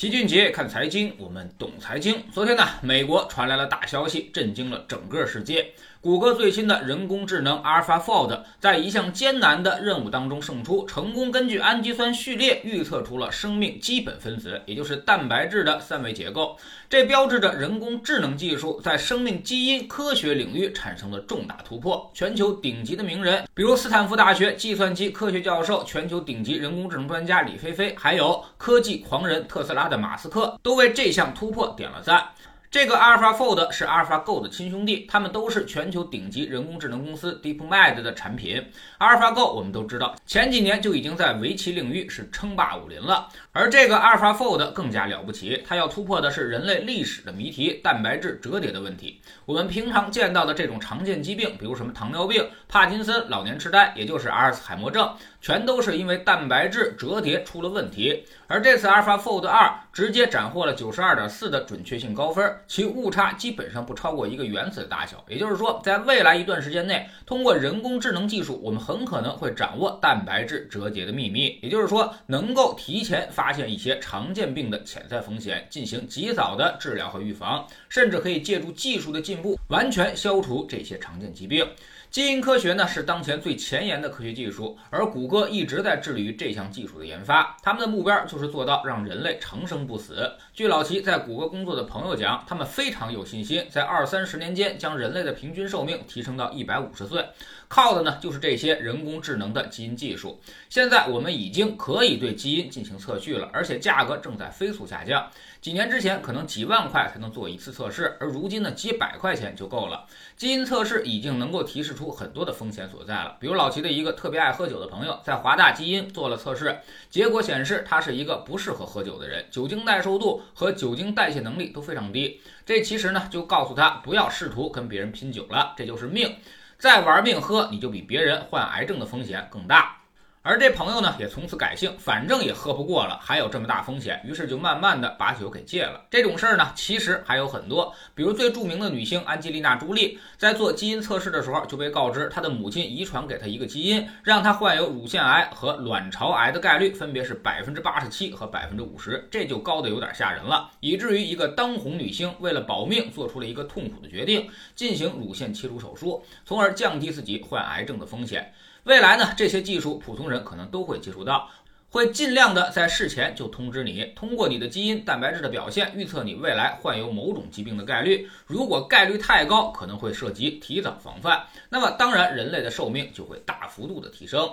齐俊杰看财经，我们懂财经。昨天呢，美国传来了大消息，震惊了整个世界。谷歌最新的人工智能 AlphaFold 在一项艰难的任务当中胜出，成功根据氨基酸序列预测出了生命基本分子，也就是蛋白质的三维结构。这标志着人工智能技术在生命基因科学领域产生了重大突破。全球顶级的名人，比如斯坦福大学计算机科学教授、全球顶级人工智能专家李飞飞，还有科技狂人特斯拉的马斯克，都为这项突破点了赞。这个 AlphaFold 是 AlphaGo 的亲兄弟，他们都是全球顶级人工智能公司 DeepMind 的产品。AlphaGo 我们都知道，前几年就已经在围棋领域是称霸武林了。而这个 AlphaFold 更加了不起，它要突破的是人类历史的谜题——蛋白质折叠的问题。我们平常见到的这种常见疾病，比如什么糖尿病、帕金森、老年痴呆，也就是阿尔茨海默症，全都是因为蛋白质折叠出了问题。而这次 AlphaFold 2直接斩获了九十二点四的准确性高分。其误差基本上不超过一个原子的大小，也就是说，在未来一段时间内，通过人工智能技术，我们很可能会掌握蛋白质折叠的秘密，也就是说，能够提前发现一些常见病的潜在风险，进行及早的治疗和预防，甚至可以借助技术的进步，完全消除这些常见疾病。基因科学呢是当前最前沿的科学技术，而谷歌一直在致力于这项技术的研发。他们的目标就是做到让人类长生不死。据老齐在谷歌工作的朋友讲，他们非常有信心，在二三十年间将人类的平均寿命提升到一百五十岁。靠的呢就是这些人工智能的基因技术。现在我们已经可以对基因进行测序了，而且价格正在飞速下降。几年之前可能几万块才能做一次测试，而如今呢几百块钱就够了。基因测试已经能够提示出很多的风险所在了。比如老齐的一个特别爱喝酒的朋友，在华大基因做了测试，结果显示他是一个不适合喝酒的人，酒精耐受度和酒精代谢能力都非常低。这其实呢就告诉他不要试图跟别人拼酒了，这就是命。再玩命喝，你就比别人患癌症的风险更大。而这朋友呢，也从此改姓，反正也喝不过了，还有这么大风险，于是就慢慢的把酒给戒了。这种事儿呢，其实还有很多，比如最著名的女星安吉丽娜·朱莉，在做基因测试的时候，就被告知她的母亲遗传给她一个基因，让她患有乳腺癌和卵巢癌的概率分别是百分之八十七和百分之五十，这就高的有点吓人了，以至于一个当红女星为了保命，做出了一个痛苦的决定，进行乳腺切除手术，从而降低自己患癌症的风险。未来呢，这些技术普通人可能都会接触到，会尽量的在事前就通知你，通过你的基因蛋白质的表现预测你未来患有某种疾病的概率。如果概率太高，可能会涉及提早防范，那么当然人类的寿命就会大幅度的提升。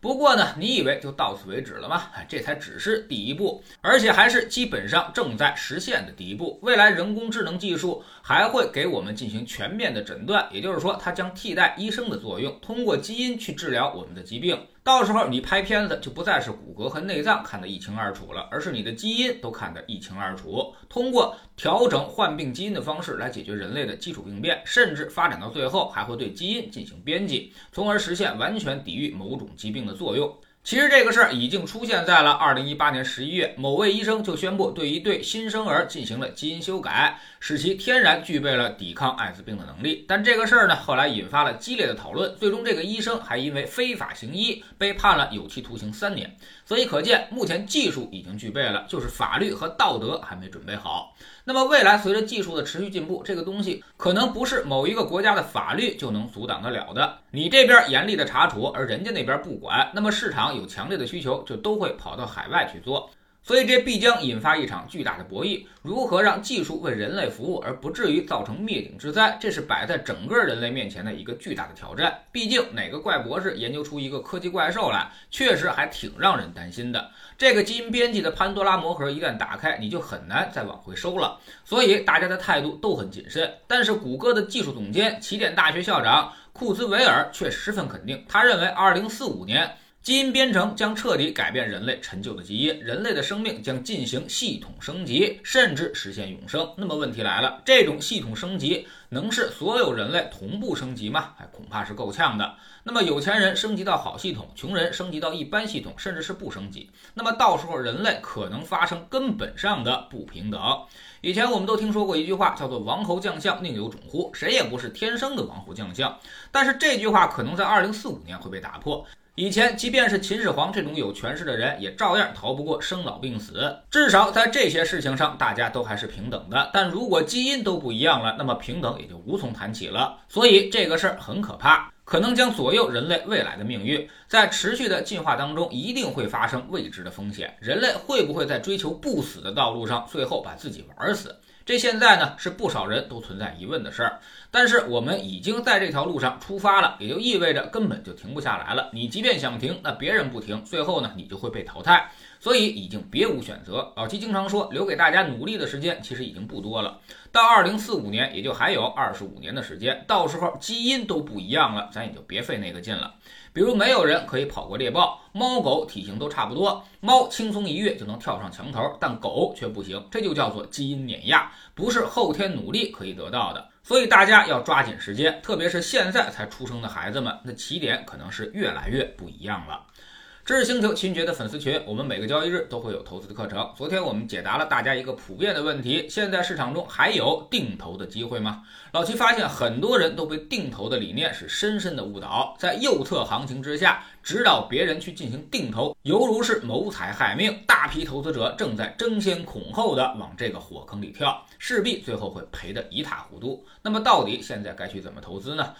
不过呢，你以为就到此为止了吗？这才只是第一步，而且还是基本上正在实现的第一步。未来人工智能技术还会给我们进行全面的诊断，也就是说，它将替代医生的作用，通过基因去治疗我们的疾病。到时候你拍片子就不再是骨骼和内脏看得一清二楚了，而是你的基因都看得一清二楚。通过调整患病基因的方式来解决人类的基础病变，甚至发展到最后还会对基因进行编辑，从而实现完全抵御某种疾病的作用。其实这个事儿已经出现在了二零一八年十一月，某位医生就宣布对一对新生儿进行了基因修改，使其天然具备了抵抗艾滋病的能力。但这个事儿呢，后来引发了激烈的讨论，最终这个医生还因为非法行医被判了有期徒刑三年。所以可见，目前技术已经具备了，就是法律和道德还没准备好。那么未来随着技术的持续进步，这个东西可能不是某一个国家的法律就能阻挡得了的。你这边严厉的查处，而人家那边不管，那么市场有强烈的需求，就都会跑到海外去做。所以这必将引发一场巨大的博弈。如何让技术为人类服务，而不至于造成灭顶之灾？这是摆在整个人类面前的一个巨大的挑战。毕竟哪个怪博士研究出一个科技怪兽来，确实还挺让人担心的。这个基因编辑的潘多拉魔盒一旦打开，你就很难再往回收了。所以大家的态度都很谨慎。但是谷歌的技术总监、起点大学校长库兹韦尔却十分肯定，他认为2045年。基因编程将彻底改变人类陈旧的基因，人类的生命将进行系统升级，甚至实现永生。那么问题来了，这种系统升级能是所有人类同步升级吗？哎，恐怕是够呛的。那么有钱人升级到好系统，穷人升级到一般系统，甚至是不升级。那么到时候人类可能发生根本上的不平等。以前我们都听说过一句话，叫做“王侯将相宁有种乎”，谁也不是天生的王侯将相。但是这句话可能在二零四五年会被打破。以前，即便是秦始皇这种有权势的人，也照样逃不过生老病死。至少在这些事情上，大家都还是平等的。但如果基因都不一样了，那么平等也就无从谈起了。所以这个事儿很可怕，可能将左右人类未来的命运。在持续的进化当中，一定会发生未知的风险。人类会不会在追求不死的道路上，最后把自己玩死？这现在呢是不少人都存在疑问的事儿，但是我们已经在这条路上出发了，也就意味着根本就停不下来了。你即便想停，那别人不停，最后呢你就会被淘汰，所以已经别无选择。老七经常说，留给大家努力的时间其实已经不多了，到二零四五年也就还有二十五年的时间，到时候基因都不一样了，咱也就别费那个劲了。比如没有人可以跑过猎豹，猫狗体型都差不多，猫轻松一跃就能跳上墙头，但狗却不行，这就叫做基因碾压，不是后天努力可以得到的。所以大家要抓紧时间，特别是现在才出生的孩子们，那起点可能是越来越不一样了。知识星球秦爵的粉丝群，我们每个交易日都会有投资的课程。昨天我们解答了大家一个普遍的问题：现在市场中还有定投的机会吗？老齐发现很多人都被定投的理念是深深的误导，在右侧行情之下指导别人去进行定投，犹如是谋财害命。大批投资者正在争先恐后的往这个火坑里跳，势必最后会赔得一塌糊涂。那么到底现在该去怎么投资呢？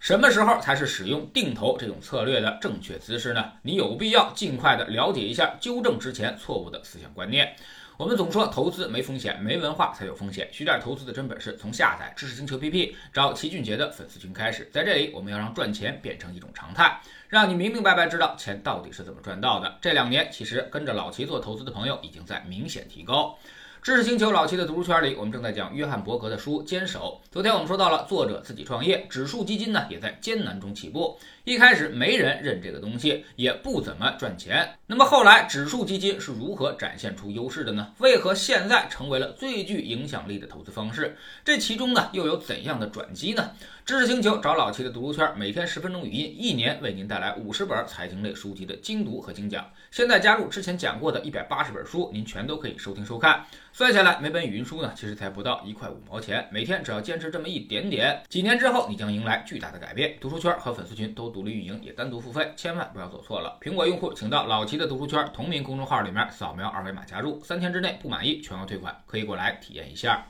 什么时候才是使用定投这种策略的正确姿势呢？你有必要尽快的了解一下，纠正之前错误的思想观念。我们总说投资没风险，没文化才有风险。学点投资的真本事，从下载知识星球 P P 找齐俊杰的粉丝群开始。在这里，我们要让赚钱变成一种常态，让你明明白白知道钱到底是怎么赚到的。这两年，其实跟着老齐做投资的朋友已经在明显提高。知识星球老七的读书圈里，我们正在讲约翰伯格的书《坚守》。昨天我们说到了作者自己创业，指数基金呢也在艰难中起步。一开始没人认这个东西，也不怎么赚钱。那么后来指数基金是如何展现出优势的呢？为何现在成为了最具影响力的投资方式？这其中呢又有怎样的转机呢？知识星球找老七的读书圈，每天十分钟语音，一年为您带来五十本财经类书籍的精读和精讲。现在加入之前讲过的一百八十本书，您全都可以收听收看。算下来，每本语音书呢，其实才不到一块五毛钱。每天只要坚持这么一点点，几年之后，你将迎来巨大的改变。读书圈和粉丝群都独立运营，也单独付费，千万不要走错了。苹果用户请到老齐的读书圈同名公众号里面扫描二维码加入，三天之内不满意全额退款，可以过来体验一下。